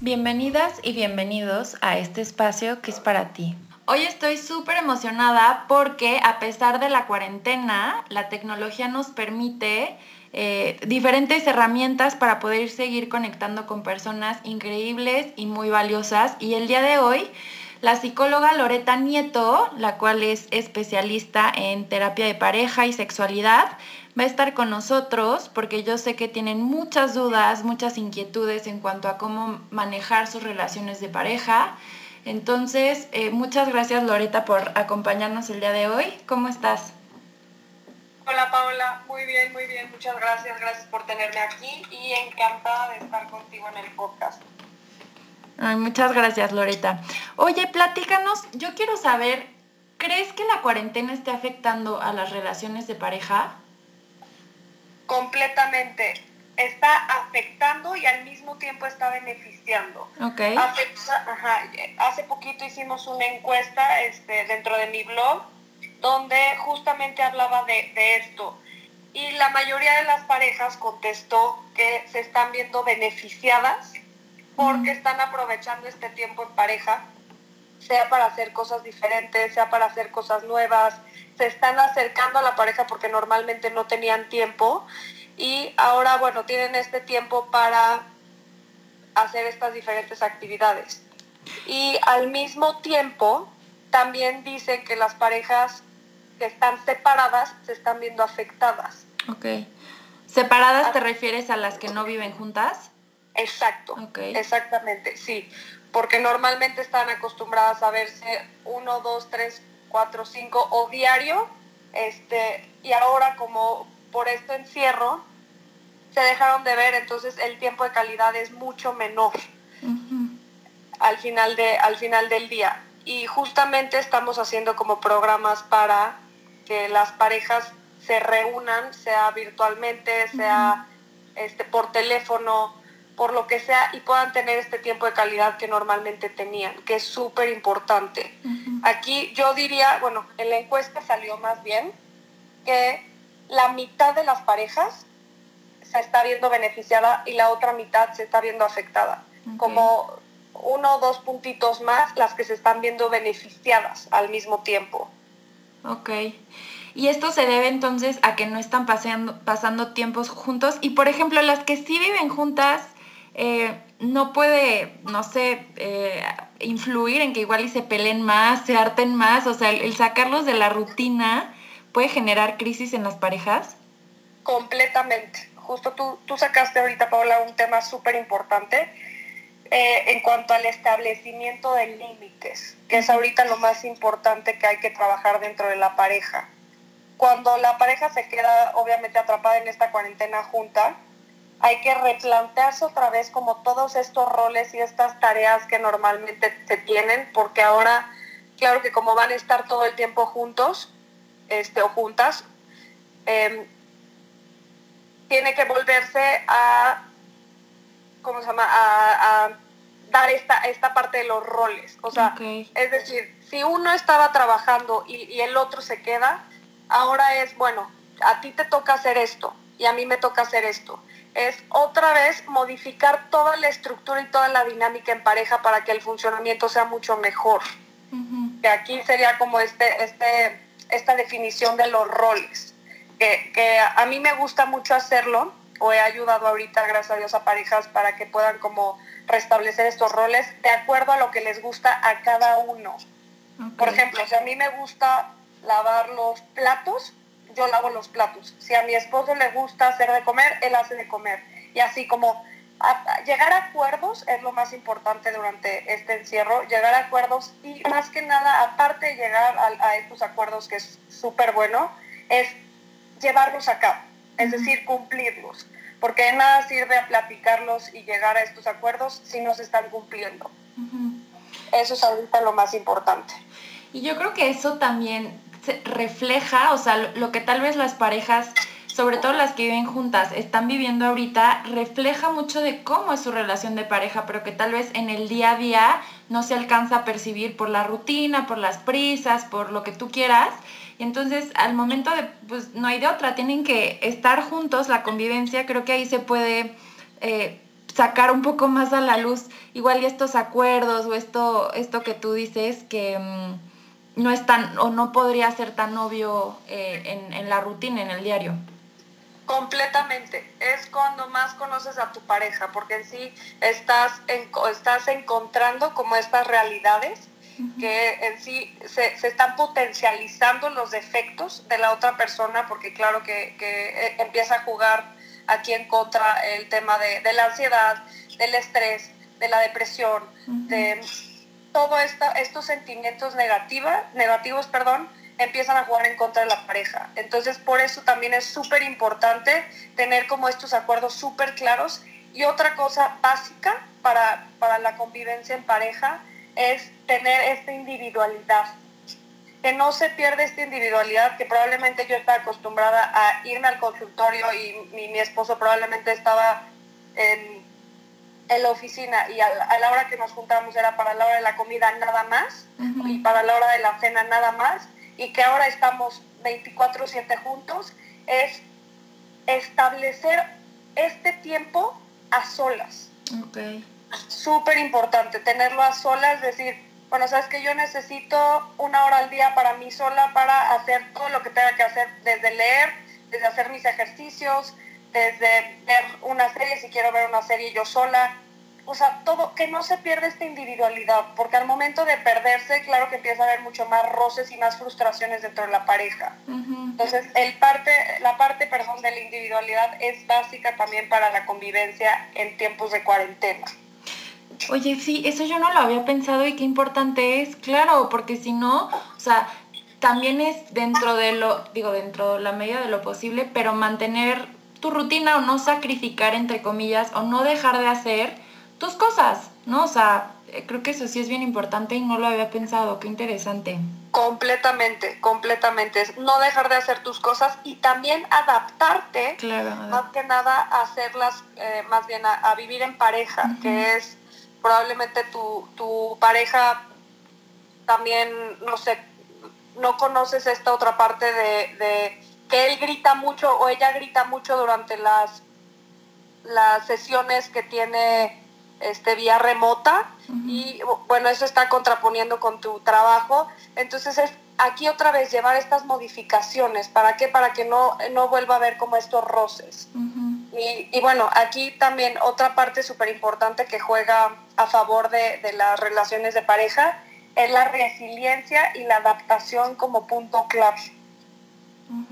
Bienvenidas y bienvenidos a este espacio que es para ti. Hoy estoy súper emocionada porque a pesar de la cuarentena, la tecnología nos permite eh, diferentes herramientas para poder seguir conectando con personas increíbles y muy valiosas. Y el día de hoy, la psicóloga Loreta Nieto, la cual es especialista en terapia de pareja y sexualidad, va a estar con nosotros porque yo sé que tienen muchas dudas, muchas inquietudes en cuanto a cómo manejar sus relaciones de pareja. Entonces, eh, muchas gracias Loreta por acompañarnos el día de hoy. ¿Cómo estás? Hola Paola, muy bien, muy bien, muchas gracias, gracias por tenerme aquí y encantada de estar contigo en el podcast. Ay, muchas gracias Loreta. Oye, platícanos, yo quiero saber, ¿crees que la cuarentena esté afectando a las relaciones de pareja? Completamente. Está afectando y al mismo tiempo está beneficiando. Okay. hace poquito hicimos una encuesta este, dentro de mi blog donde justamente hablaba de, de esto. Y la mayoría de las parejas contestó que se están viendo beneficiadas porque están aprovechando este tiempo en pareja, sea para hacer cosas diferentes, sea para hacer cosas nuevas, se están acercando a la pareja porque normalmente no tenían tiempo y ahora, bueno, tienen este tiempo para hacer estas diferentes actividades. Y al mismo tiempo, también dicen que las parejas que están separadas se están viendo afectadas. Ok. ¿Separadas te refieres a las que no viven juntas? Exacto. Okay. Exactamente, sí. Porque normalmente están acostumbradas a verse uno, dos, tres, cuatro, cinco o diario, este, y ahora como por este encierro se dejaron de ver, entonces el tiempo de calidad es mucho menor al, final de, al final del día. Y justamente estamos haciendo como programas para que las parejas se reúnan, sea virtualmente, sea este, por teléfono, por lo que sea, y puedan tener este tiempo de calidad que normalmente tenían, que es súper importante. Aquí yo diría, bueno, en la encuesta salió más bien que la mitad de las parejas se está viendo beneficiada y la otra mitad se está viendo afectada. Como uno o dos puntitos más las que se están viendo beneficiadas al mismo tiempo. Ok. Y esto se debe entonces a que no están paseando, pasando tiempos juntos. Y por ejemplo, las que sí viven juntas, eh, no puede, no sé, eh, influir en que igual y se peleen más, se harten más. O sea, el sacarlos de la rutina puede generar crisis en las parejas. Completamente. Justo tú, tú sacaste ahorita, Paula, un tema súper importante eh, en cuanto al establecimiento de límites, que es ahorita lo más importante que hay que trabajar dentro de la pareja. Cuando la pareja se queda obviamente atrapada en esta cuarentena junta, hay que replantearse otra vez como todos estos roles y estas tareas que normalmente se tienen, porque ahora, claro que como van a estar todo el tiempo juntos este, o juntas, em, tiene que volverse a, ¿cómo se llama? A, dar esta, esta parte de los roles. O sea, es decir, si uno estaba trabajando y, y el otro se queda, ahora es, bueno, a ti te toca hacer esto y a mí me toca hacer esto es otra vez modificar toda la estructura y toda la dinámica en pareja para que el funcionamiento sea mucho mejor. Que aquí sería como este, este, esta definición de los roles, que, que, a mí me gusta mucho hacerlo, o he ayudado ahorita, gracias a Dios, a parejas para que puedan como restablecer estos roles de acuerdo a lo que les gusta a cada uno. Por ejemplo, si a mí me gusta lavar los platos, yo lavo los platos. Si a mi esposo le gusta hacer de comer, él hace de comer. Y así como llegar a acuerdos es lo más importante durante este encierro, llegar a acuerdos y más que nada, aparte de llegar a, estos acuerdos, que es súper bueno, es llevarlos a cabo. es decir, cumplirlos, porque de nada sirve a platicarlos y llegar a estos acuerdos si no se están cumpliendo. Eso es ahorita lo más importante. Y yo creo que eso también refleja, o sea, lo que tal vez las parejas sobre todo las que viven juntas, están viviendo ahorita, refleja mucho de cómo es su relación de pareja, pero que tal vez en el día a día no se alcanza a percibir por la rutina, por las prisas, por lo que tú quieras. Y entonces al momento de, pues no hay de otra, tienen que estar juntos, la convivencia, creo que ahí se puede eh, sacar un poco más a la luz, igual y estos acuerdos o esto, esto que tú dices que... No es tan o no podría ser tan obvio eh, en, en la rutina, en el diario. Completamente. Es cuando más conoces a tu pareja, porque en sí estás, en, estás encontrando como estas realidades que en sí se, están potencializando los defectos de la otra persona, porque claro que, eh, empieza a jugar aquí en contra el tema de, la ansiedad, del estrés, de la depresión, de todos estos sentimientos negativa, negativos, perdón, empiezan a jugar en contra de la pareja. Entonces, por eso también es súper importante tener como estos acuerdos súper claros. Y otra cosa básica para, para la convivencia en pareja es tener esta individualidad. Que no se pierda esta individualidad, que probablemente yo estaba acostumbrada a irme al consultorio y mi, esposo probablemente estaba en, en la oficina y a la, hora que nos juntamos era para la hora de la comida nada más y para la hora de la cena nada más y que ahora estamos 24/7 juntos, es establecer este tiempo a solas. Okay. Súper importante, tenerlo a solas, decir, bueno, sabes que yo necesito una hora al día para mí sola para hacer todo lo que tenga que hacer, desde leer, desde hacer mis ejercicios, desde ver una serie, si quiero ver una serie yo sola, o sea, todo, que no se pierda esta individualidad, porque al momento de perderse, claro que empieza a haber mucho más roces y más frustraciones dentro de la pareja. Entonces, el parte, la parte, perdón, de la individualidad es básica también para la convivencia en tiempos de cuarentena. Oye, sí, eso yo no lo había pensado y qué importante es, claro, porque si no, o sea, también es dentro de lo, digo, dentro de la medida de lo posible, pero mantener tu rutina o no sacrificar, entre comillas, o no dejar de hacer tus cosas, ¿no? O sea, eh, creo que eso sí es bien importante y no lo había pensado, qué interesante. Completamente, completamente. No dejar de hacer tus cosas y también adaptarte, claro, más que nada a hacerlas, eh, más bien a, vivir en pareja, que es probablemente tu, tu pareja también, no sé, no conoces esta otra parte de, de, que él grita mucho o ella grita mucho durante las, las sesiones que tiene este, vía remota y bueno, eso está contraponiendo con tu trabajo. Entonces es aquí otra vez llevar estas modificaciones. ¿Para qué? Para que no, no vuelva a haber como estos roces. y, y, bueno, aquí también otra parte súper importante que juega a favor de, de, las relaciones de pareja es la resiliencia y la adaptación como punto clave.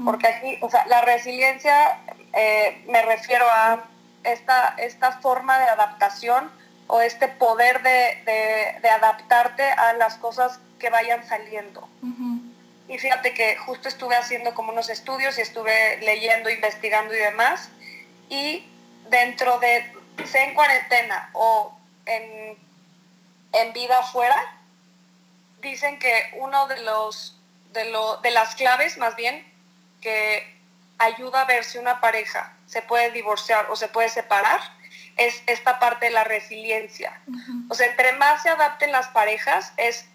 Porque aquí, o sea, la resiliencia eh, me refiero a esta, esta forma de adaptación o este poder de, adaptarte a las cosas que vayan saliendo. Y fíjate que justo estuve haciendo como unos estudios y estuve leyendo, investigando y demás. Y dentro de, sea en cuarentena o en, en vida afuera, dicen que uno de los de, lo, de las claves más bien que ayuda a ver si una pareja se puede divorciar o se puede separar es esta parte de la resiliencia. O sea, entre más se adapten las parejas, es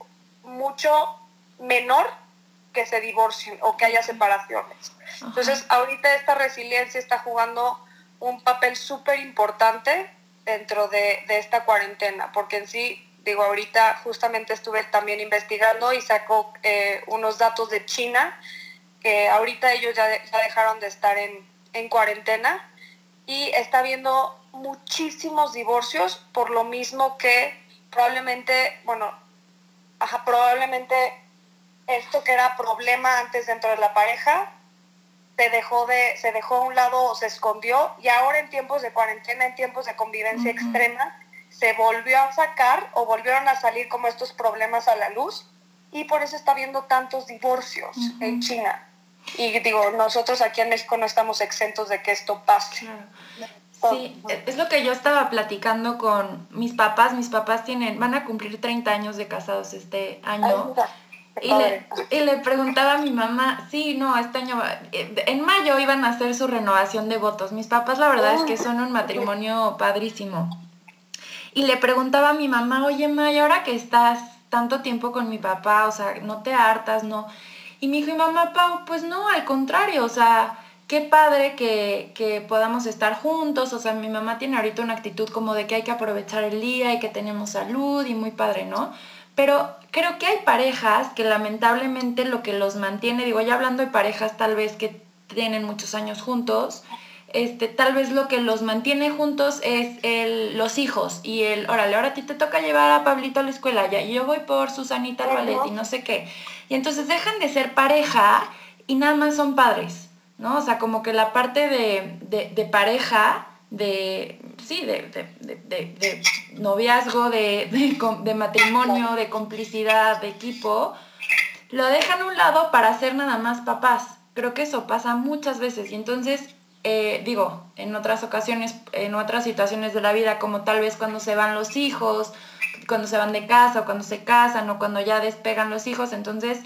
mucho menor que se divorcien o que haya separaciones. Entonces, ahorita esta resiliencia está jugando un papel súper importante dentro de, esta cuarentena, porque en sí, digo, ahorita justamente estuve también investigando y sacó eh, unos datos de China, que ahorita ellos ya, dejaron de estar en, en cuarentena y está habiendo muchísimos divorcios por lo mismo que probablemente, bueno, probablemente esto que era problema antes dentro de la pareja se dejó de se dejó a un lado o se escondió y ahora en tiempos de cuarentena, en tiempos de convivencia extrema, se volvió a sacar o volvieron a salir como estos problemas a la luz y por eso está habiendo tantos divorcios en China. Y digo, nosotros aquí en México no estamos exentos de que esto pase. Sí, es lo que yo estaba platicando con mis papás. Mis papás tienen, van a cumplir 30 años de casados este año. y, le, y le, preguntaba a mi mamá, sí, no, este año, eh, en mayo iban a hacer su renovación de votos. Mis papás la verdad es que son un matrimonio padrísimo. Y le preguntaba a mi mamá, oye, Ma, ahora que estás tanto tiempo con mi papá, o sea, no te hartas, no? Y me dijo, mamá, Pau, pues no, al contrario, o sea, qué padre que, que, podamos estar juntos, o sea, mi mamá tiene ahorita una actitud como de que hay que aprovechar el día y que tenemos salud y muy padre, ¿no? Pero creo que hay parejas que lamentablemente lo que los mantiene, digo, ya hablando de parejas tal vez que tienen muchos años juntos, este, tal vez lo que los mantiene juntos es el, los hijos y el, órale, ahora a ti te toca llevar a Pablito a la escuela, ya, y yo voy por Susanita al ballet y no sé qué. Y entonces dejan de ser pareja y nada más son padres, ¿no? O sea, como que la parte de, de, pareja, de, sí, de, de noviazgo, de, matrimonio, de complicidad, de equipo, lo dejan a un lado para ser nada más papás. Creo que eso pasa muchas veces y entonces eh, digo, en otras ocasiones, en otras situaciones de la vida, como tal vez cuando se van los hijos, cuando se van de casa o cuando se casan o cuando ya despegan los hijos, entonces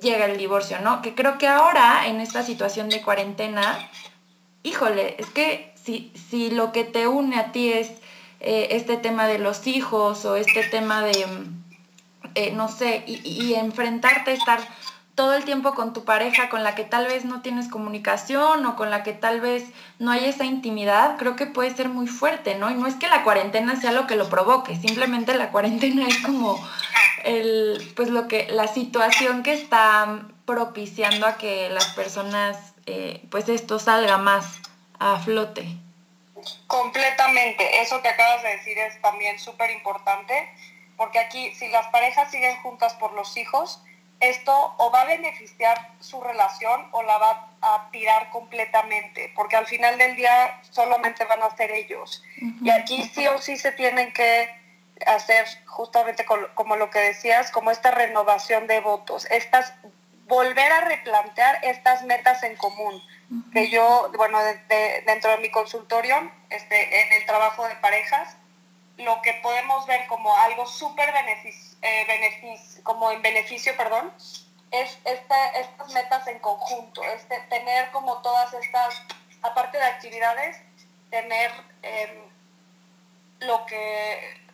llega el divorcio, ¿no? Que creo que ahora, en esta situación de cuarentena, híjole, es que si, si lo que te une a ti es eh, este tema de los hijos o este tema de, eh, no sé, y, y enfrentarte a estar todo el tiempo con tu pareja con la que tal vez no tienes comunicación o con la que tal vez no hay esa intimidad, creo que puede ser muy fuerte, ¿no? Y no es que la cuarentena sea lo que lo provoque, simplemente la cuarentena es como el, pues lo que, la situación que está propiciando a que las personas, eh, pues esto salga más a flote. Completamente, eso que acabas de decir es también súper importante, porque aquí si las parejas siguen juntas por los hijos, esto o va a beneficiar su relación o la va a tirar completamente, porque al final del día solamente van a ser ellos. Y aquí sí o sí se tienen que hacer justamente como lo que decías, como esta renovación de votos, estas volver a replantear estas metas en común. Que yo, bueno, dentro de mi consultorio, este, en el trabajo de parejas, lo que podemos ver como algo súper beneficio, eh, como en beneficio, perdón, es este, estas metas en conjunto, este, tener como todas estas, aparte de actividades, tener em, lo que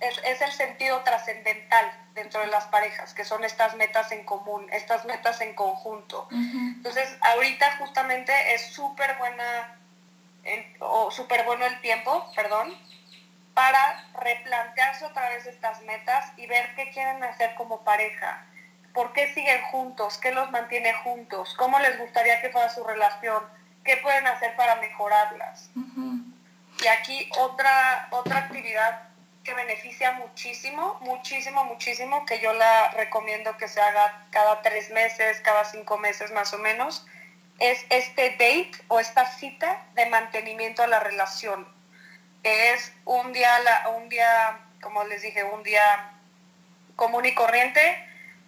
es, es el sentido trascendental dentro de las parejas, que son estas metas en común, estas metas en conjunto. Entonces, ahorita justamente es súper buena, o súper bueno el tiempo, perdón, para replantearse otra vez estas metas y ver qué quieren hacer como pareja, por qué siguen juntos, qué los mantiene juntos, cómo les gustaría que fuera su relación, qué pueden hacer para mejorarlas. Y aquí otra, otra actividad que beneficia muchísimo, muchísimo, muchísimo, que yo la recomiendo que se haga cada tres meses, cada cinco meses más o menos, es este date o esta cita de mantenimiento a la relación es un día, un día, como les dije, un día común y corriente,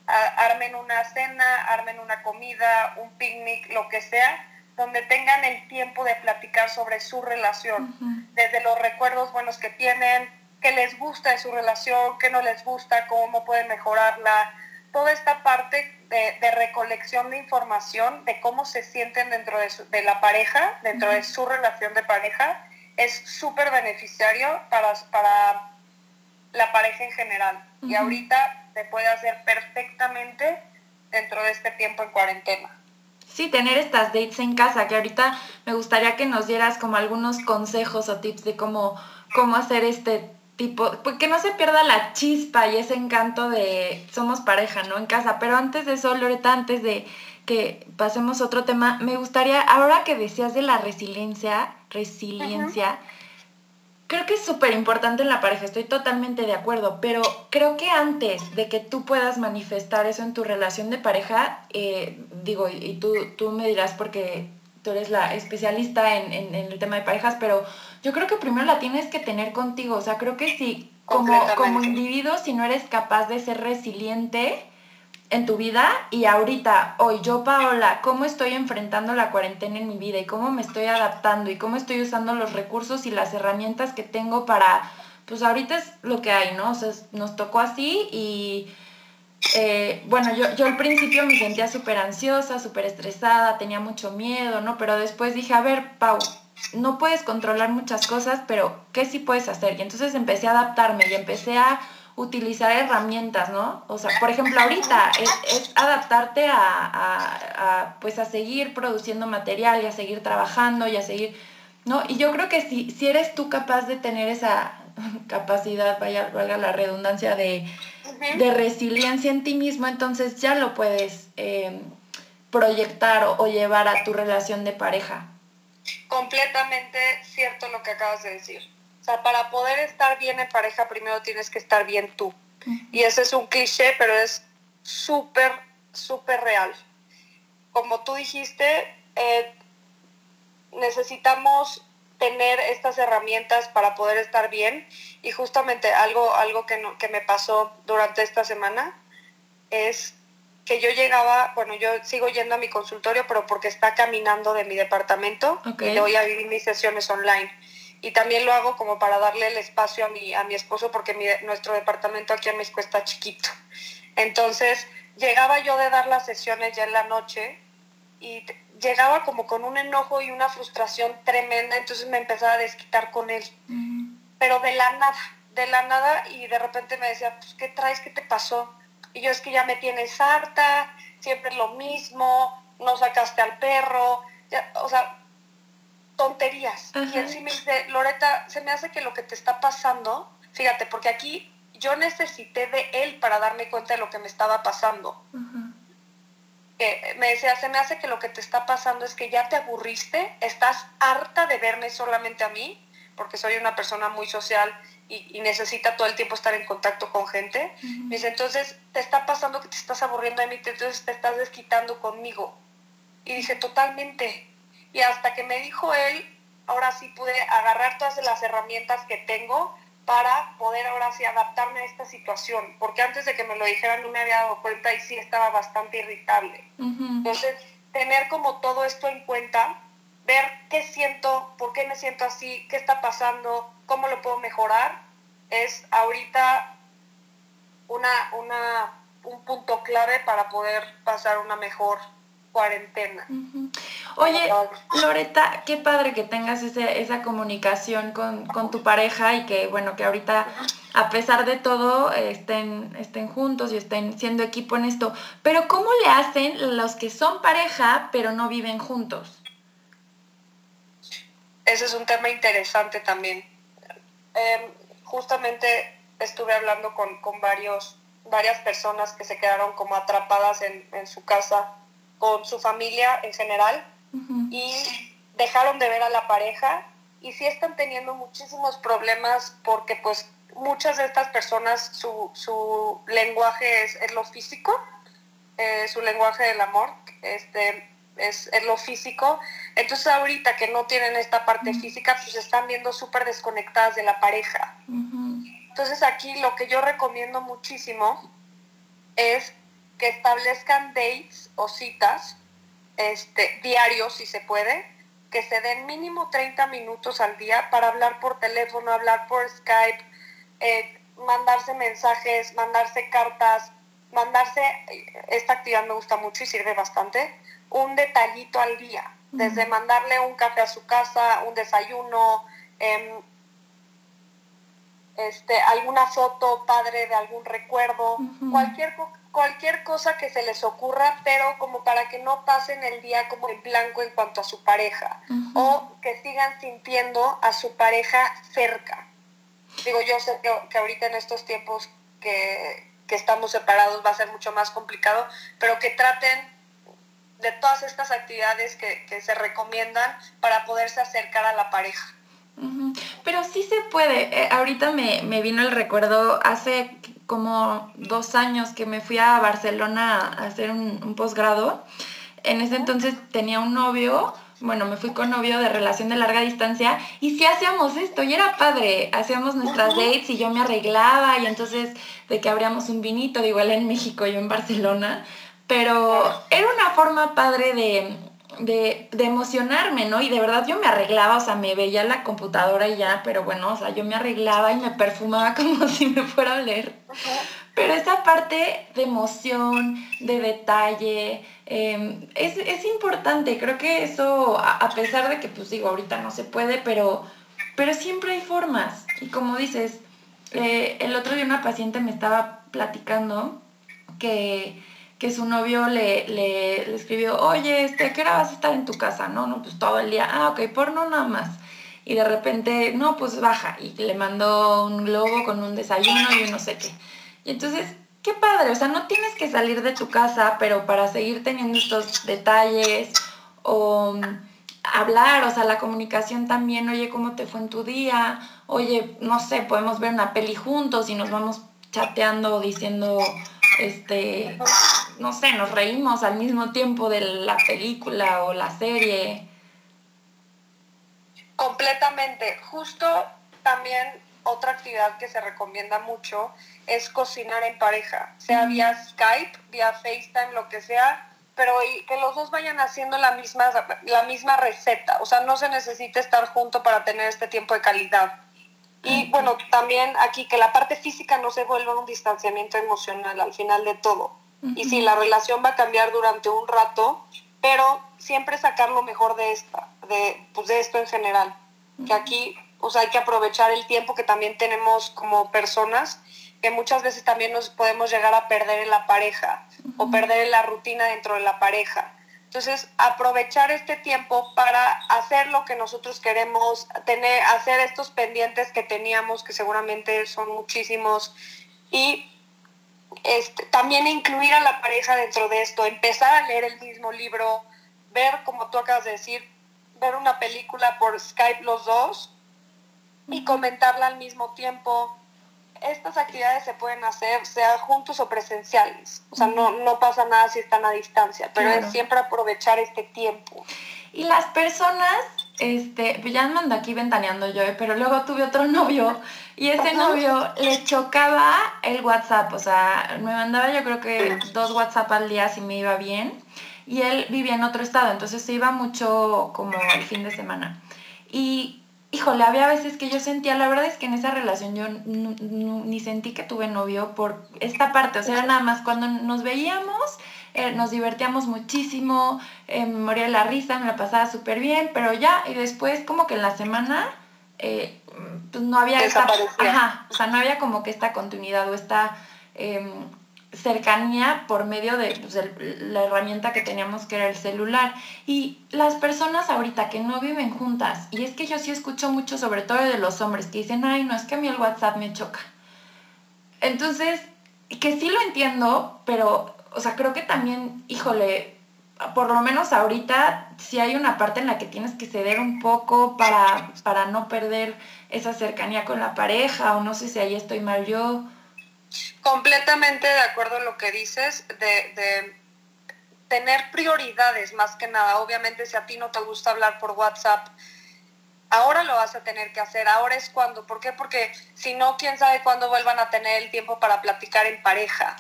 armen una cena, armen una comida, un picnic, lo que sea, donde tengan el tiempo de platicar sobre su relación, desde los recuerdos buenos que tienen, qué les gusta de su relación, qué no les gusta, cómo pueden mejorarla, toda esta parte de, recolección de información de cómo se sienten dentro de, la pareja, dentro de su relación de pareja, es súper beneficiario para, para la pareja en general. Y ahorita se puede hacer perfectamente dentro de este tiempo en cuarentena. Sí, tener estas dates en casa, que ahorita me gustaría que nos dieras como algunos consejos o tips de cómo, cómo hacer este tipo, pues que no se pierda la chispa y ese encanto de somos pareja, ¿no? En casa. Pero antes de eso, Loreta, antes de que pasemos a otro tema, me gustaría, ahora que decías de la resiliencia, resiliencia. Creo que es súper importante en la pareja, estoy totalmente de acuerdo, pero creo que antes de que tú puedas manifestar eso en tu relación de pareja, eh, digo, y tú, tú me dirás porque tú eres la especialista en, en, el tema de parejas, pero yo creo que primero la tienes que tener contigo, o sea, creo que si como, como individuo, si no eres capaz de ser resiliente, en tu vida y ahorita, hoy yo Paola, cómo estoy enfrentando la cuarentena en mi vida y cómo me estoy adaptando y cómo estoy usando los recursos y las herramientas que tengo para, pues ahorita es lo que hay, ¿no? O sea, nos tocó así y eh, bueno, yo, yo al principio me sentía súper ansiosa, súper estresada, tenía mucho miedo, ¿no? Pero después dije, a ver, Pau, no puedes controlar muchas cosas, pero ¿qué sí puedes hacer? Y entonces empecé a adaptarme y empecé a utilizar herramientas, ¿no? O sea, por ejemplo, ahorita es, adaptarte a, pues a seguir produciendo material y a seguir trabajando y a seguir, ¿no? Y yo creo que si, si eres tú capaz de tener esa capacidad, vaya, valga la redundancia, de, resiliencia en ti mismo, entonces ya lo puedes eh, proyectar o llevar a tu relación de pareja. Completamente cierto lo que acabas de decir sea, para poder estar bien en pareja, primero tienes que estar bien tú. Y ese es un cliché, pero es súper, súper real. Como tú dijiste, eh, necesitamos tener estas herramientas para poder estar bien. Y justamente algo, algo que, que me pasó durante esta semana es que yo llegaba, bueno, yo sigo yendo a mi consultorio, pero porque está caminando de mi departamento y le voy a vivir mis sesiones online y también lo hago como para darle el espacio a mi, a mi esposo porque nuestro departamento aquí en México está chiquito. Entonces llegaba yo de dar las sesiones ya en la noche y llegaba como con un enojo y una frustración tremenda, entonces me empezaba a desquitar con él. Pero de la nada, de la nada y de repente me decía, pues, ¿qué traes? ¿Qué te pasó? Y yo es que ya me tienes harta, siempre lo mismo, no sacaste al perro, ya, o sea, tonterías. Y él sí me dice, Loreta, se me hace que lo que te está pasando, fíjate, porque aquí yo necesité de él para darme cuenta de lo que me estaba pasando. me decía, se me hace que lo que te está pasando es que ya te aburriste, estás harta de verme solamente a mí, porque soy una persona muy social y, necesita todo el tiempo estar en contacto con gente. Me dice, entonces te está pasando que te estás aburriendo de mí, entonces te estás desquitando conmigo. Y dice, totalmente. Y hasta que me dijo él, ahora sí pude agarrar todas las herramientas que tengo para poder ahora sí adaptarme a esta situación, porque antes de que me lo dijeran no me había dado cuenta y sí estaba bastante irritable. Entonces, tener como todo esto en cuenta, ver qué siento, por qué me siento así, qué está pasando, cómo lo puedo mejorar, es ahorita una, una, un punto clave para poder pasar una mejor cuarentena. Oye, Loreta, qué padre que tengas esa comunicación con, tu pareja y que, bueno, que ahorita, a pesar de todo, estén, estén juntos y estén siendo equipo en esto. Pero ¿cómo le hacen los que son pareja pero no viven juntos? Ese es un tema interesante también. Em, justamente estuve hablando con, varios, varias personas que se quedaron como atrapadas en, en su casa con su familia en general y dejaron de ver a la pareja y sí están teniendo muchísimos problemas porque pues muchas de estas personas su, lenguaje es, lo físico, eh, su lenguaje del amor este, es, lo físico. Entonces ahorita que no tienen esta parte física, pues están viendo súper desconectadas de la pareja. Entonces aquí lo que yo recomiendo muchísimo es que establezcan dates o citas este, diarios, si se puede, que se den mínimo 30 minutos al día para hablar por teléfono, hablar por Skype, eh, mandarse mensajes, mandarse cartas, mandarse, esta actividad me gusta mucho y sirve bastante, un detallito al día, desde mandarle un café a su casa, un desayuno, em, este, alguna foto padre de algún recuerdo, cualquier cualquier cosa que se les ocurra, pero como para que no pasen el día como en blanco en cuanto a su pareja o que sigan sintiendo a su pareja cerca. Digo, yo sé que, ahorita en estos tiempos que, estamos separados va a ser mucho más complicado, pero que traten de todas estas actividades que, se recomiendan para poderse acercar a la pareja. Pero sí se puede. Eh, ahorita me, me, vino el recuerdo hace como dos años que me fui a Barcelona a hacer un, posgrado. En ese entonces tenía un novio bueno, me fui con novio de relación de larga distancia y sí hacíamos esto y era padre, hacíamos nuestras dates y yo me arreglaba y entonces de que abríamos un vinito, digo él en México, yo en Barcelona, pero era una forma padre de, de, de, emocionarme, ¿no? Y de verdad yo me arreglaba, o sea, me veía la computadora y ya, pero bueno, o sea, yo me arreglaba y me perfumaba como si me fuera a leer. Pero esa parte de emoción, de detalle, em, es, importante. Creo que eso, a, pesar de que, pues digo, ahorita no se puede, pero, pero siempre hay formas. Y como dices, eh, el otro día una paciente me estaba platicando que, su novio le, le, escribió, oye, este, ¿qué hora vas a estar en tu casa? No, no, pues todo el día. Ah, ok, porno nada más. Y de repente, no, pues baja. Y le mandó un globo con un desayuno y no sé qué. Y entonces, qué padre, o sea, no tienes que salir de tu casa, pero para seguir teniendo estos detalles o mm, hablar, o sea, la comunicación también, oye, ¿cómo te fue en tu día? Oye, no sé, podemos ver una peli juntos y nos vamos chateando diciendo, este, no sé, nos reímos al mismo tiempo de la película o la serie. Completamente. Justo también otra actividad que se recomienda mucho es cocinar en pareja, sea vía Skype, vía FaceTime, lo que sea, pero que los dos vayan haciendo la misma, la misma receta. O sea, no se necesita estar junto para tener este tiempo de calidad. Y bueno, también aquí que la parte física no se vuelva un distanciamiento emocional al final de todo. Y sí, la relación va a cambiar durante un rato, pero siempre sacar lo mejor de esta, de, pues de esto en general. Que aquí sea, hay que aprovechar el tiempo que también tenemos como personas, que muchas veces también nos podemos llegar a perder en la pareja o perder en la rutina dentro de la pareja. Entonces, aprovechar este tiempo para hacer lo que nosotros queremos, tener, hacer estos pendientes que teníamos, que seguramente son muchísimos, y este, también incluir a la pareja dentro de esto, empezar a leer el mismo libro, ver, como tú acabas de decir, ver una película por Skype los dos, y comentarla al mismo tiempo. Estas actividades se pueden hacer, sea juntos o presenciales. O sea, no, no pasa nada si están a distancia, pero es siempre aprovechar este tiempo. Y las personas, este, ya ando aquí ventaneando yo, ¿eh? pero luego tuve otro novio y ese novio le chocaba el WhatsApp, o sea, me mandaba yo creo que dos WhatsApp al día si me iba bien y él vivía en otro estado, entonces se iba mucho como el fin de semana. Y híjole, había veces que yo sentía, la verdad es que en esa relación yo ni sentí que tuve novio por esta parte, o sea, era nada más cuando nos veíamos, eh, nos divertíamos muchísimo, eh, me moría la risa, me la pasaba súper bien, pero ya, y después como que en la semana, eh, pues no había esta, ajá, o sea, no había como que esta continuidad o esta em, cercanía por medio de pues, la herramienta que teníamos que era el celular. Y las personas ahorita que no viven juntas, y es que yo sí escucho mucho, sobre todo de los hombres, que dicen, ay, no, es que a mí el WhatsApp me choca. Entonces, que sí lo entiendo, pero, o sea, creo que también, híjole, por lo menos ahorita sí hay una parte en la que tienes que ceder un poco para, para no perder esa cercanía con la pareja, o no sé si ahí estoy mal yo. Completamente de acuerdo en lo que dices, de, tener prioridades más que nada. Obviamente si a ti no te gusta hablar por WhatsApp, ahora lo vas a tener que hacer, ahora es cuando. ¿Por qué? Porque si no, quién sabe cuándo vuelvan a tener el tiempo para platicar en pareja.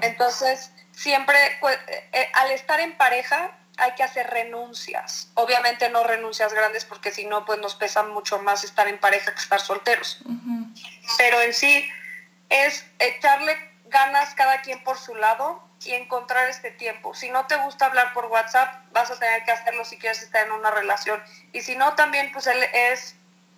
Entonces, siempre, pues, eh, al estar en pareja, hay que hacer renuncias. Obviamente no renuncias grandes porque si no, pues nos pesa mucho más estar en pareja que estar solteros. Pero en sí, es echarle ganas cada quien por su lado y encontrar este tiempo. Si no te gusta hablar por WhatsApp, vas a tener que hacerlo si quieres estar en una relación. Y si no, también pues es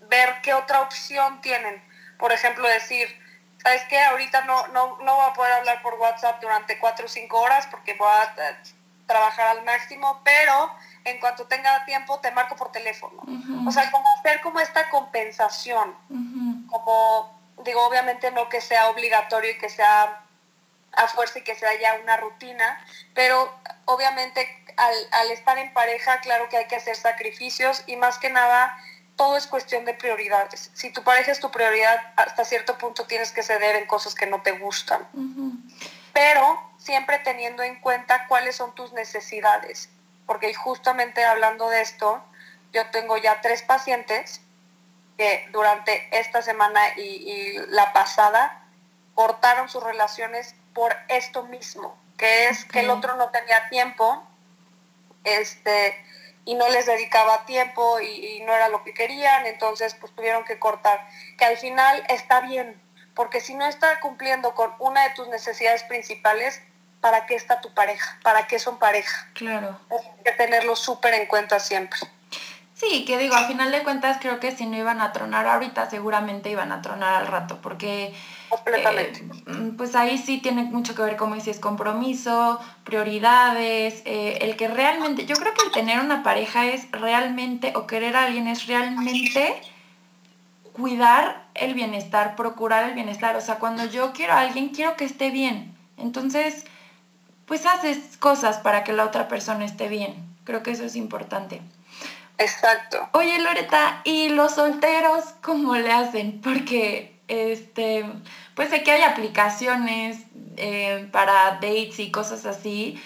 ver qué otra opción tienen. Por ejemplo, decir, ¿sabes qué? Ahorita no, no, no voy a poder hablar por WhatsApp durante cuatro o cinco horas porque voy a eh, trabajar al máximo, pero en cuanto tenga tiempo te marco por teléfono. O sea, como hacer como esta compensación, como digo, obviamente no que sea obligatorio y que sea a fuerza y que sea ya una rutina, pero obviamente al, estar en pareja, claro que hay que hacer sacrificios y más que nada todo es cuestión de prioridades. Si tu pareja es tu prioridad, hasta cierto punto tienes que ceder en cosas que no te gustan. Pero siempre teniendo en cuenta cuáles son tus necesidades. porque justamente hablando de esto, yo tengo ya tres pacientes que durante esta semana y, la pasada cortaron sus relaciones por esto mismo, que es que el otro no tenía tiempo, este, y no les dedicaba tiempo y, no era lo que querían, entonces pues tuvieron que cortar, que al final está bien, porque si no está cumpliendo con una de tus necesidades principales, ¿para qué está tu pareja? ¿Para qué son pareja? Claro. Hay que tenerlo súper en cuenta siempre. Sí, que digo, a final de cuentas creo que si no iban a tronar ahorita, seguramente iban a tronar al rato, porque Completamente. Eh, pues ahí sí tiene mucho que ver, como dices, compromiso, prioridades, eh, el que realmente, yo creo que el tener una pareja es realmente, o querer a alguien es realmente cuidar el bienestar, procurar el bienestar. O sea, cuando yo quiero a alguien, quiero que esté bien. Entonces, pues haces cosas para que la otra persona esté bien. Creo que eso es importante. Exacto. Oye, Loreta, ¿y los solteros cómo le hacen? Porque, este, pues sé que hay aplicaciones eh, para dates y cosas así,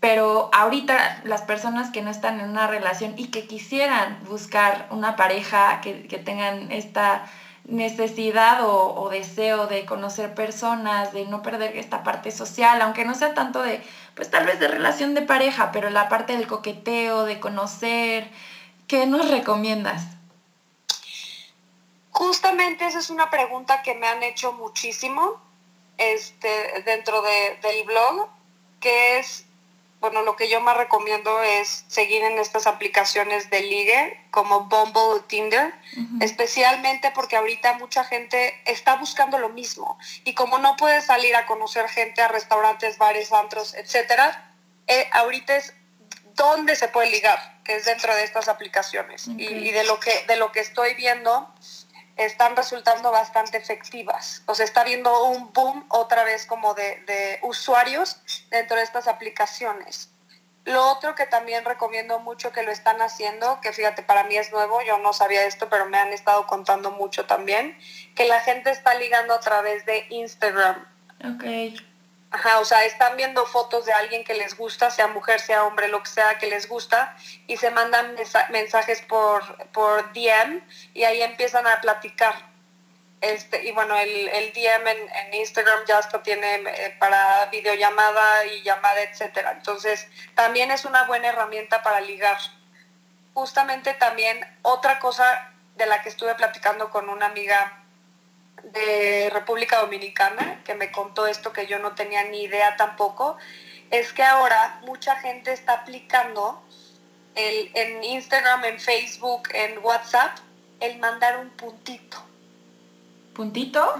pero ahorita las personas que no están en una relación y que quisieran buscar una pareja, que, tengan esta necesidad o, o, deseo de conocer personas, de no perder esta parte social, aunque no sea tanto de, pues tal vez de relación de pareja, pero la parte del coqueteo, de conocer, ¿qué nos recomiendas? Justamente esa es una pregunta que me han hecho muchísimo este, dentro del blog, que es, bueno, lo que yo más recomiendo es seguir en estas aplicaciones de ligue como Bumble o Tinder, especialmente porque ahorita mucha gente está buscando lo mismo. Y como no puede salir a conocer gente a restaurantes, bares, antros, etcétera, eh, ahorita es donde se puede ligar, que es dentro de estas aplicaciones. Y, y, de, lo que, de lo que estoy viendo, están resultando bastante efectivas. O sea, está viendo un boom otra vez como de, usuarios dentro de estas aplicaciones. Lo otro que también recomiendo mucho que lo están haciendo, que fíjate, para mí es nuevo, yo no sabía esto, pero me han estado contando mucho también, que la gente está ligando a través de Instagram. Ok. Ajá, o sea, están viendo fotos de alguien que les gusta, sea mujer, sea hombre, lo que sea que les gusta, y se mandan mensajes por, por DM y ahí empiezan a platicar. Este, y bueno, el, el DM en, Instagram ya hasta tiene eh, para videollamada y llamada, etcétera. Entonces, también es una buena herramienta para ligar. Justamente también otra cosa de la que estuve platicando con una amiga de República Dominicana, que me contó esto que yo no tenía ni idea tampoco, es que ahora mucha gente está aplicando el, en Instagram, en Facebook, en WhatsApp, el mandar un puntito. ¿Puntito?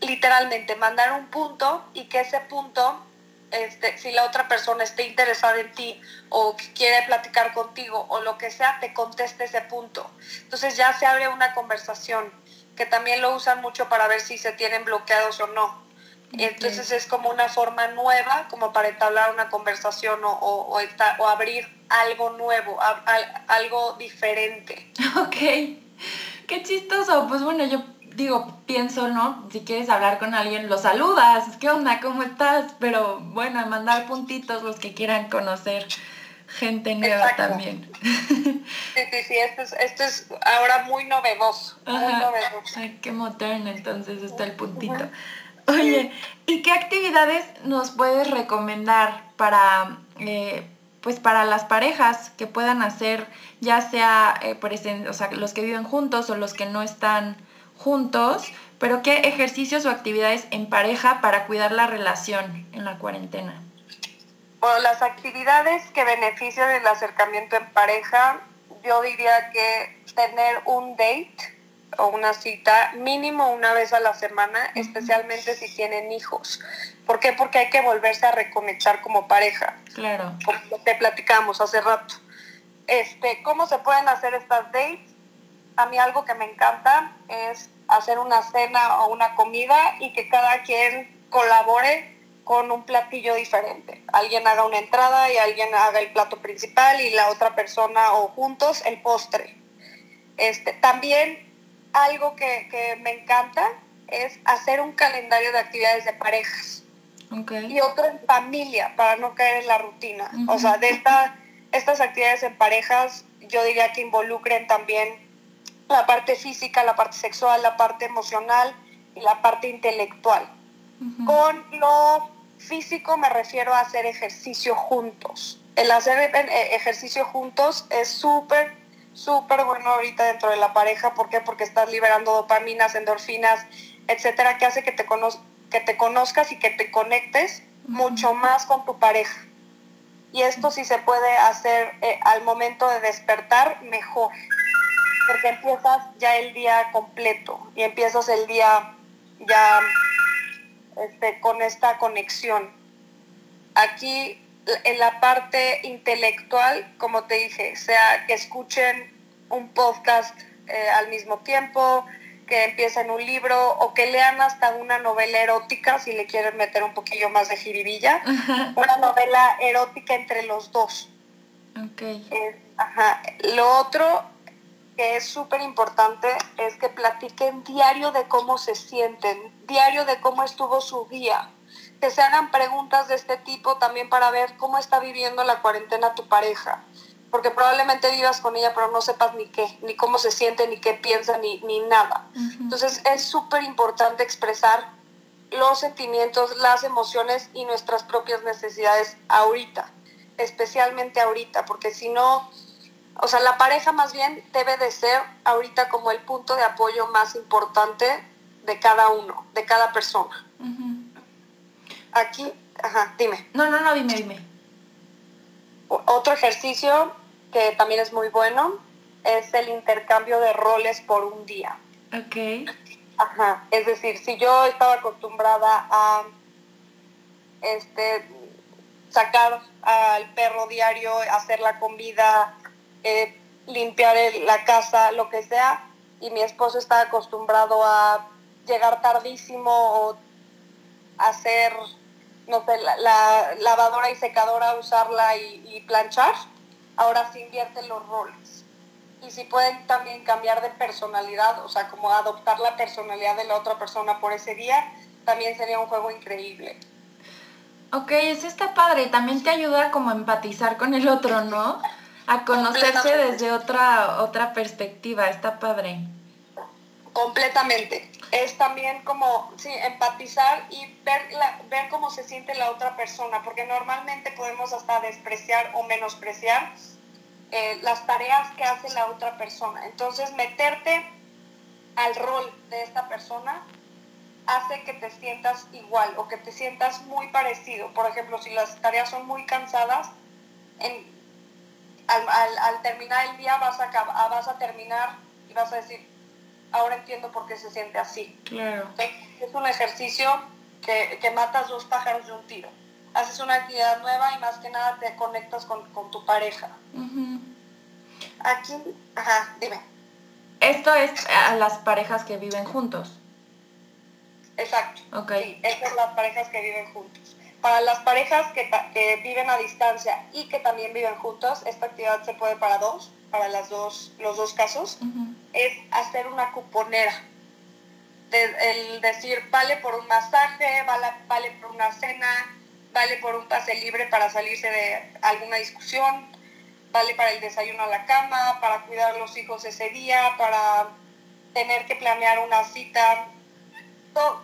Literalmente, mandar un punto y que ese punto, este, si la otra persona esté interesada en ti o quiere platicar contigo o lo que sea, te conteste ese punto. Entonces ya se abre una conversación que también lo usan mucho para ver si se tienen bloqueados o no. Entonces es como una forma nueva, como para entablar una conversación o, o, o, abrir algo nuevo, algo diferente. Ok, qué chistoso. Pues bueno, yo digo, pienso, ¿no? Si quieres hablar con alguien, lo saludas. ¿Qué onda? ¿Cómo estás? Pero bueno, mandar puntitos los que quieran conocer gente nueva también. Sí, sí, sí, esto es, esto es ahora muy novedoso. Muy novedoso. Ay, qué moderno entonces está el puntito. Oye, ¿y qué actividades nos puedes recomendar para, eh, pues para las parejas que puedan hacer, ya sea, eh, o sea, los que viven juntos o los que no están juntos, pero qué ejercicios o actividades en pareja para cuidar la relación en la cuarentena? Bueno, las actividades que benefician el acercamiento en pareja, yo diría que tener un date o una cita mínimo una vez a la semana, especialmente si tienen hijos. ¿Por qué? Porque hay que volverse a reconectar como pareja. Claro. Porque te platicamos hace rato. Este, ¿Cómo se pueden hacer estas dates? A mí algo que me encanta es hacer una cena o una comida y que cada quien colabore con un platillo diferente. Alguien haga una entrada y alguien haga el plato principal y la otra persona o juntos el postre. Este, también algo que, me encanta es hacer un calendario de actividades de parejas. Y otro en familia para no caer en la rutina. O sea, de esta, estas actividades en parejas yo diría que involucren también la parte física, la parte sexual, la parte emocional y la parte intelectual. Con lo físico me refiero a hacer ejercicio juntos. El hacer eh, ejercicio juntos es súper, súper bueno ahorita dentro de la pareja. ¿Por qué? Porque estás liberando dopaminas, endorfinas, etcétera, que hace que te, que te conozcas y que te conectes mucho más con tu pareja. Y esto sí se puede hacer eh, al momento de despertar mejor, porque empiezas ya el día completo y empiezas el día ya este, con esta conexión. Aquí en la parte intelectual, como te dije, sea que escuchen un podcast eh, al mismo tiempo, que empiecen un libro o que lean hasta una novela erótica, si le quieren meter un poquillo más de jiribilla, una novela erótica entre los dos. Okay. ajá. Lo otro que es súper importante es que platiquen diario de cómo se sienten, diario de cómo estuvo su día, que se hagan preguntas de este tipo también para ver cómo está viviendo la cuarentena tu pareja, porque probablemente vivas con ella pero no sepas ni qué, ni cómo se siente, ni qué piensa, ni, ni nada. Entonces es súper importante expresar los sentimientos, las emociones y nuestras propias necesidades ahorita, especialmente ahorita, porque si no o sea, la pareja más bien debe de ser ahorita como el punto de apoyo más importante de cada uno, de cada persona. Aquí, ajá, dime. No, no, no, dime, dime. Otro ejercicio que también es muy bueno es el intercambio de roles por un día. Ok. Ajá, es decir, si yo estaba acostumbrada a este sacar al perro diario, hacer la comida, eh, limpiar la casa, lo que sea, y mi esposo está acostumbrado a llegar tardísimo o hacer, no sé, la, lavadora y secadora, usarla y, planchar, ahora sí invierten los roles. Y si pueden también cambiar de personalidad, o sea, como adoptar la personalidad de la otra persona por ese día, también sería un juego increíble. Ok, eso está padre. También te ayuda como empatizar con el otro, ¿no? A conocerse desde otra, otra perspectiva, está padre. Completamente. Es también como, sí, empatizar y ver, ver cómo se siente la otra persona, porque normalmente podemos hasta despreciar o menospreciar eh, las tareas que hace la otra persona. Entonces, meterte al rol de esta persona hace que te sientas igual o que te sientas muy parecido. Por ejemplo, si las tareas son muy cansadas, en, al, terminar el día vas a, ah, vas a terminar y vas a decir, ahora entiendo por qué se siente así. Claro. Es un ejercicio que, que, matas dos pájaros de un tiro. Haces una actividad nueva y más que nada te conectas con, tu pareja. Aquí, ajá, dime. Esto es a las parejas que viven juntos. Exacto. Ok. Sí, es las parejas que viven juntos. Para las parejas que, viven a distancia y que también viven juntos, esta actividad se puede para dos, para las dos, los dos casos, es hacer una cuponera. el decir, vale por un masaje, vale, vale por una cena, vale por un pase libre para salirse de alguna discusión, vale para el desayuno a la cama, para cuidar a los hijos ese día, para tener que planear una cita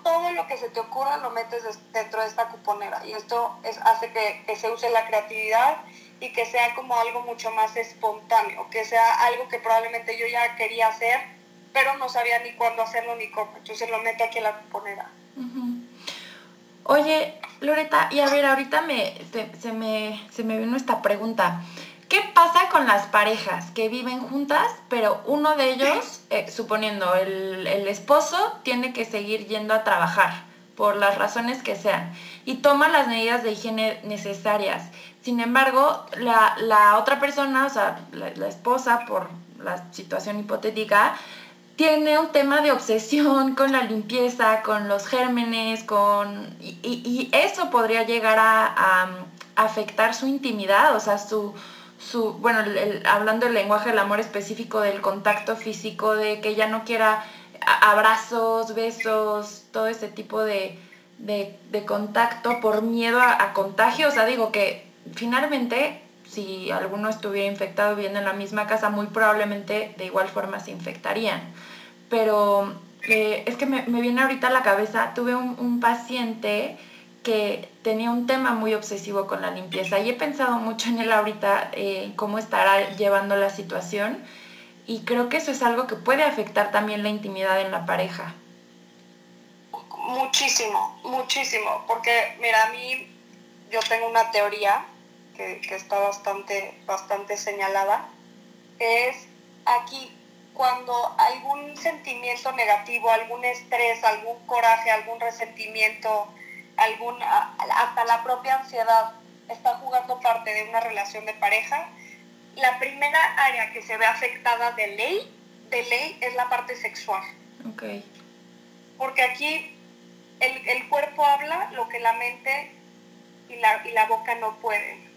todo, lo que se te ocurra lo metes dentro de esta cuponera y esto es, hace que, se use la creatividad y que sea como algo mucho más espontáneo, que sea algo que probablemente yo ya quería hacer, pero no sabía ni cuándo hacerlo ni cómo. Entonces lo meto aquí en la cuponera. Oye, Loreta, y a ver, ahorita me, se, me, se me vino esta pregunta. ¿Qué pasa con las parejas que viven juntas, pero uno de ellos, eh, suponiendo el, esposo, tiene que seguir yendo a trabajar por las razones que sean y toma las medidas de higiene necesarias? Sin embargo, la, otra persona, o sea, la, esposa, por la situación hipotética, tiene un tema de obsesión con la limpieza, con los gérmenes, con... Y, eso podría llegar a afectar su intimidad, o sea, su su, bueno, hablando del lenguaje del amor específico, del contacto físico, de que ella no quiera abrazos, besos, todo ese tipo de, contacto por miedo a, contagio. O sea, digo que finalmente si alguno estuviera infectado viviendo en la misma casa, muy probablemente de igual forma se infectarían. Pero eh, es que me, viene ahorita a la cabeza, tuve un, paciente que tenía un tema muy obsesivo con la limpieza. Y he pensado mucho en él ahorita, eh, cómo estará llevando la situación. Y creo que eso es algo que puede afectar también la intimidad en la pareja. Muchísimo, muchísimo, porque mira, a mí yo tengo una teoría que, que está bastante, bastante señalada, es aquí cuando algún sentimiento negativo, algún estrés, algún coraje, algún resentimiento, algún, hasta la propia ansiedad está jugando parte de una relación de pareja, la primera área que se ve afectada de ley, de ley es la parte sexual. Okay. Porque aquí el, el, cuerpo habla lo que la mente y la, y la boca no pueden.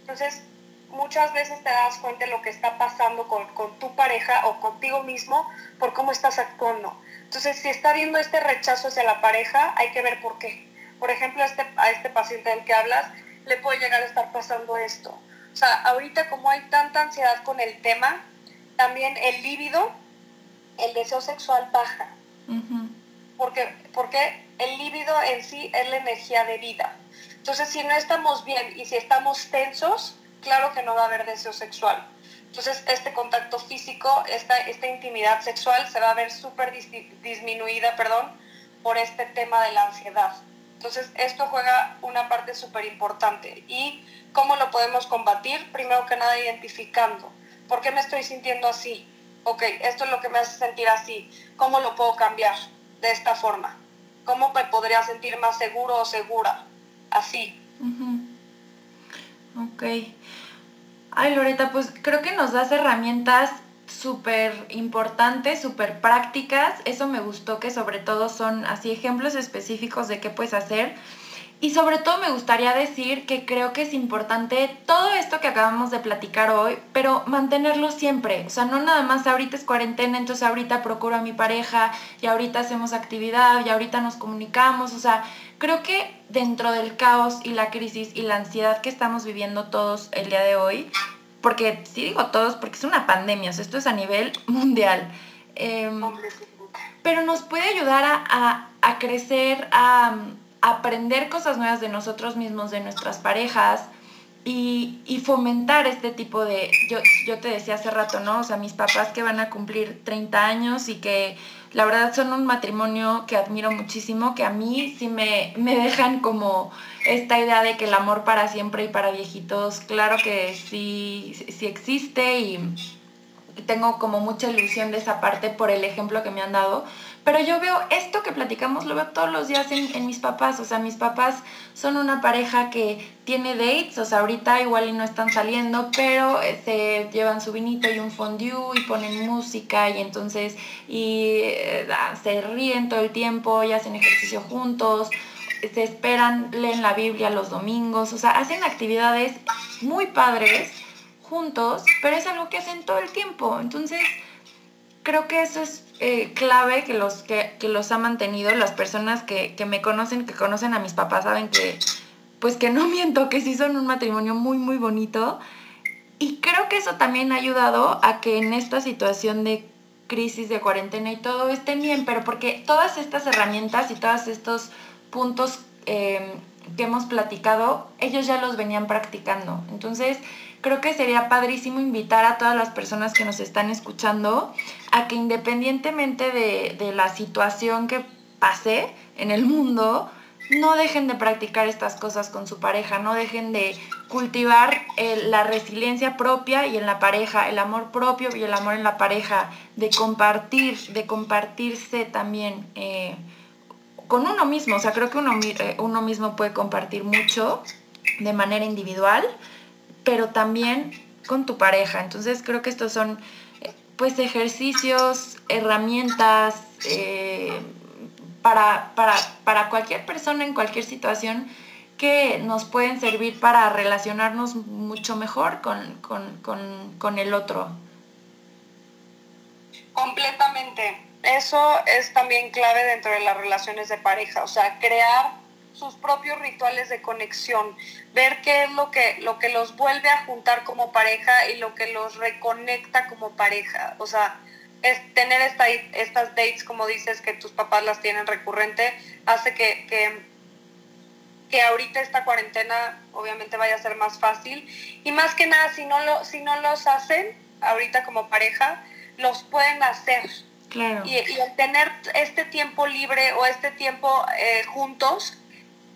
Entonces, muchas veces te das cuenta de lo que está pasando con, tu pareja o contigo mismo por cómo estás actuando. Entonces, si está viendo este rechazo hacia la pareja, hay que ver por qué. Por ejemplo, a este, a este paciente del que hablas, le puede llegar a estar pasando esto. O sea, ahorita como hay tanta ansiedad con el tema, también el líbido, el deseo sexual baja. porque, porque el líbido en sí es la energía de vida. Entonces, si no estamos bien y si estamos tensos, claro que no va a haber deseo sexual. Entonces, este contacto físico, esta, esta intimidad sexual se va a ver súper disminuida, perdón, por este tema de la ansiedad. Entonces, esto juega una parte súper importante. ¿Y cómo lo podemos combatir? Primero que nada, identificando. ¿Por qué me estoy sintiendo así? Ok, esto es lo que me hace sentir así. ¿Cómo lo puedo cambiar de esta forma? ¿Cómo me podría sentir más seguro o segura? Así. Ok. Ay, Loreta, pues creo que nos das herramientas súper importantes, súper prácticas. Eso me gustó que sobre todo son así ejemplos específicos de qué puedes hacer. Y sobre todo me gustaría decir que creo que es importante todo esto que acabamos de platicar hoy, pero mantenerlo siempre. O sea, no nada más ahorita es cuarentena, entonces ahorita procuro a mi pareja y ahorita hacemos actividad y ahorita nos comunicamos. O sea, creo que dentro del caos y la crisis y la ansiedad que estamos viviendo todos el día de hoy, porque sí digo todos, porque es una pandemia, o sea, esto es a nivel mundial. Em, pero nos puede ayudar a, a crecer, a aprender cosas nuevas de nosotros mismos, de nuestras parejas y, y, fomentar este tipo de, yo, yo te decía hace rato, ¿no? O sea, mis papás que van a cumplir 30 años y que la verdad son un matrimonio que admiro muchísimo, que a mí sí me, me dejan como esta idea de que el amor para siempre y para viejitos, claro que sí, sí existe y tengo como mucha ilusión de esa parte por el ejemplo que me han dado, pero yo veo esto que platicamos, lo veo todos los días en, mis papás. O sea, mis papás son una pareja que tiene dates, o sea, ahorita igual y no están saliendo, pero se este, llevan su vinito y un fondue y ponen música y entonces y eh, se ríen todo el tiempo y hacen ejercicio juntos, se esperan, leen la Biblia los domingos, o sea, hacen actividades muy padres juntos, pero es algo que hacen todo el tiempo. Entonces, creo que eso es eh, clave que los, que, los ha mantenido. Las personas que, me conocen, que conocen a mis papás, saben que, pues que no miento, que sí son un matrimonio muy, muy bonito. Y creo que eso también ha ayudado a que en esta situación de crisis, de cuarentena y todo estén bien, pero porque todas estas herramientas y todos estos puntos em, que hemos platicado, ellos ya los venían practicando. Entonces, creo que sería padrísimo invitar a todas las personas que nos están escuchando a que independientemente de, la situación que pase en el mundo, no dejen de practicar estas cosas con su pareja, no dejen de cultivar la resiliencia propia y en la pareja, el amor propio y el amor en la pareja, de compartir, de compartirse también eh, con uno mismo. O sea, creo que uno, eh, uno mismo puede compartir mucho de manera individual, pero también con tu pareja. Entonces creo que estos son pues ejercicios, herramientas eh, para, para, cualquier persona en cualquier situación que nos pueden servir para relacionarnos mucho mejor con, con el otro. Completamente. Eso es también clave dentro de las relaciones de pareja, o sea, crear sus propios rituales de conexión, ver qué es lo que, lo que los vuelve a juntar como pareja y lo que los reconecta como pareja. O sea, es tener esta, estas dates, como dices, que tus papás las tienen recurrente, hace que, que, que, ahorita esta cuarentena obviamente vaya a ser más fácil. Y más que nada, si no, lo, si no los hacen ahorita como pareja, los pueden hacer. Claro. Y, y el tener este tiempo libre o este tiempo eh, juntos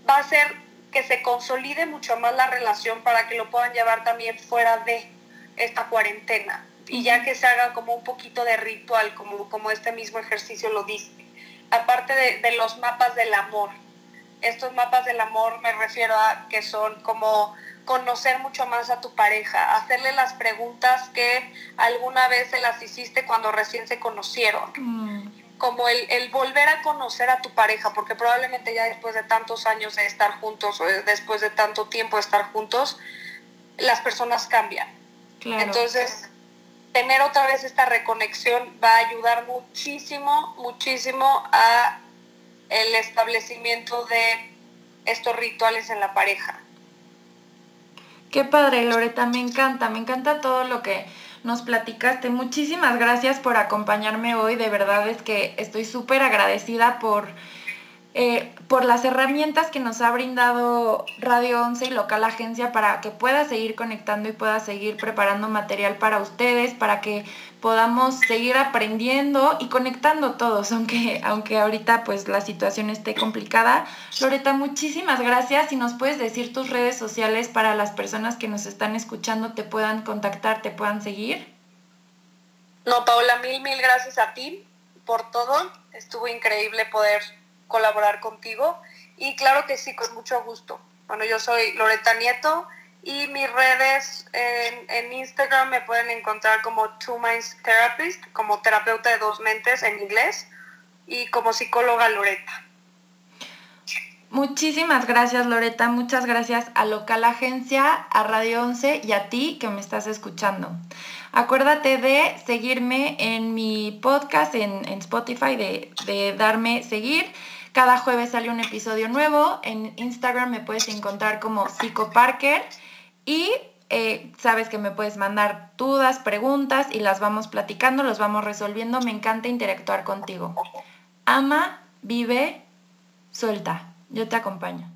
va a hacer que se consolide mucho más la relación para que lo puedan llevar también fuera de esta cuarentena y ya que se haga como un poquito de ritual, como, como este mismo ejercicio lo dice. Aparte de, de los mapas del amor, estos mapas del amor me refiero a que son como conocer mucho más a tu pareja, hacerle las preguntas que alguna vez se las hiciste cuando recién se conocieron. Mm. Como el, el, volver a conocer a tu pareja, porque probablemente ya después de tantos años de estar juntos o después de tanto tiempo de estar juntos, las personas cambian. Entonces, tener otra vez esta reconexión va a ayudar muchísimo, muchísimo a el establecimiento de estos rituales en la pareja. Qué padre, Loreta, me encanta, me encanta todo lo que nos platicaste. Muchísimas gracias por acompañarme hoy, de verdad es que estoy súper agradecida por eh, por las herramientas que nos ha brindado Radio 11 y Local Agencia para que pueda seguir conectando y pueda seguir preparando material para ustedes, para que podamos seguir aprendiendo y conectando todos, aunque, aunque ahorita pues la situación esté complicada. Loreta, muchísimas gracias y nos puedes decir tus redes sociales para las personas que nos están escuchando te puedan contactar, te puedan seguir. No, Paola, mil, mil gracias a ti por todo. Estuvo increíble poder colaborar contigo. Y claro que sí, con mucho gusto. Bueno, yo soy Loreta Nieto y mis redes en, en Instagram me pueden encontrar como Two Minds Therapist, como terapeuta de dos mentes en inglés y como psicóloga Loreta. Muchísimas gracias Loreta, muchas gracias a Local Agencia, a Radio 11 y a ti que me estás escuchando. Acuérdate de seguirme en mi podcast, en, Spotify, de, de darme seguir cada jueves sale un episodio nuevo. En Instagram me puedes encontrar como Psico Parker y eh, sabes que me puedes mandar dudas, preguntas y las vamos platicando, los vamos resolviendo. Me encanta interactuar contigo. Ama, vive, suelta. Yo te acompaño.